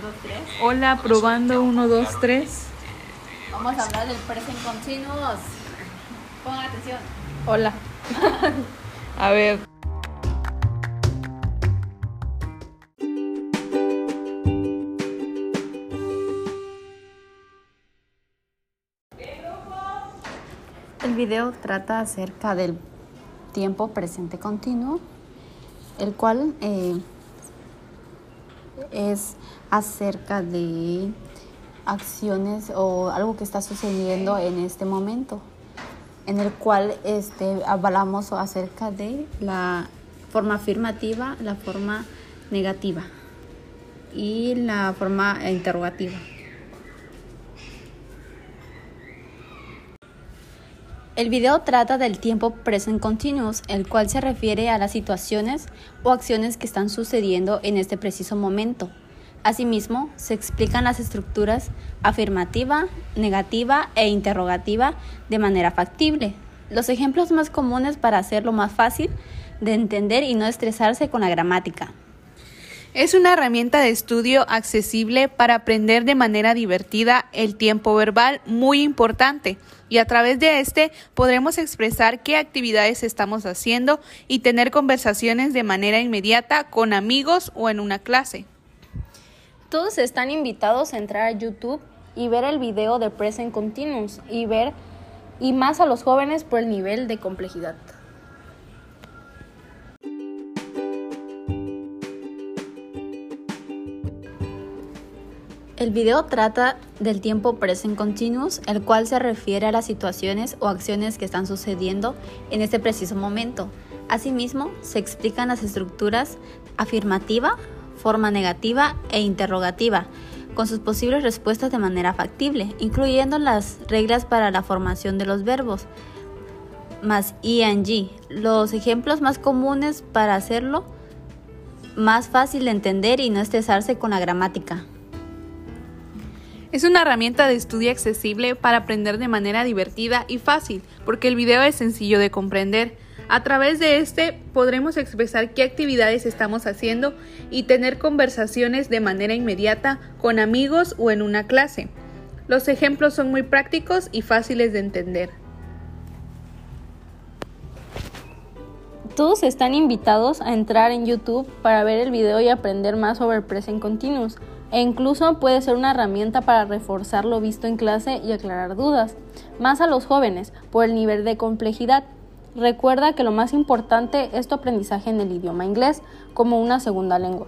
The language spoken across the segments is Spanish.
2, 3. Hola, probando 1, 2, 3. Vamos a hablar del present continuous. Pongan atención. Hola. A ver. El video trata acerca del tiempo presente continuo, el cual eh, es acerca de acciones o algo que está sucediendo en este momento, en el cual este, hablamos acerca de la forma afirmativa, la forma negativa y la forma interrogativa. El video trata del tiempo present continuous, el cual se refiere a las situaciones o acciones que están sucediendo en este preciso momento. Asimismo, se explican las estructuras afirmativa, negativa e interrogativa de manera factible. Los ejemplos más comunes para hacerlo más fácil de entender y no estresarse con la gramática. Es una herramienta de estudio accesible para aprender de manera divertida el tiempo verbal muy importante y a través de este podremos expresar qué actividades estamos haciendo y tener conversaciones de manera inmediata con amigos o en una clase. Todos están invitados a entrar a YouTube y ver el video de Present Continuous y ver y más a los jóvenes por el nivel de complejidad. El video trata del tiempo present continuous, el cual se refiere a las situaciones o acciones que están sucediendo en este preciso momento. Asimismo, se explican las estructuras afirmativa, forma negativa e interrogativa, con sus posibles respuestas de manera factible, incluyendo las reglas para la formación de los verbos, más ing. Los ejemplos más comunes para hacerlo más fácil de entender y no estresarse con la gramática. Es una herramienta de estudio accesible para aprender de manera divertida y fácil, porque el video es sencillo de comprender. A través de este podremos expresar qué actividades estamos haciendo y tener conversaciones de manera inmediata con amigos o en una clase. Los ejemplos son muy prácticos y fáciles de entender. Todos están invitados a entrar en YouTube para ver el video y aprender más sobre Present Continuous e incluso puede ser una herramienta para reforzar lo visto en clase y aclarar dudas, más a los jóvenes por el nivel de complejidad. Recuerda que lo más importante es tu aprendizaje en el idioma inglés como una segunda lengua.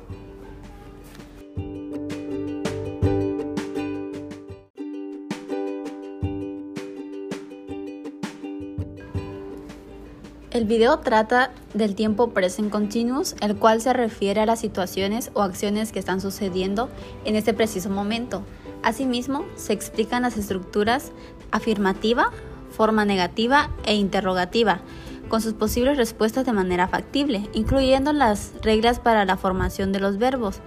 El video trata del tiempo present continuous, el cual se refiere a las situaciones o acciones que están sucediendo en este preciso momento. Asimismo, se explican las estructuras afirmativa, forma negativa e interrogativa, con sus posibles respuestas de manera factible, incluyendo las reglas para la formación de los verbos,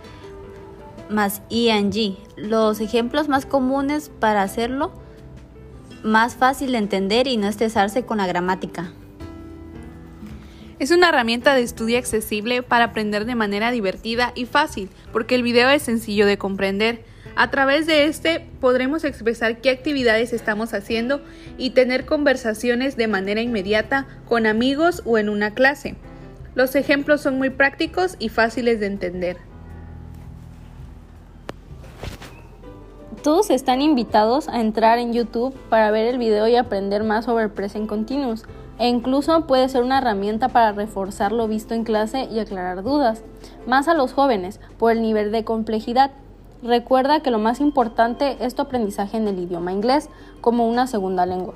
más ing. Los ejemplos más comunes para hacerlo más fácil de entender y no estresarse con la gramática. Es una herramienta de estudio accesible para aprender de manera divertida y fácil, porque el video es sencillo de comprender. A través de este podremos expresar qué actividades estamos haciendo y tener conversaciones de manera inmediata con amigos o en una clase. Los ejemplos son muy prácticos y fáciles de entender. Todos están invitados a entrar en YouTube para ver el video y aprender más sobre Present Continuous e incluso puede ser una herramienta para reforzar lo visto en clase y aclarar dudas, más a los jóvenes por el nivel de complejidad. Recuerda que lo más importante es tu aprendizaje en el idioma inglés como una segunda lengua.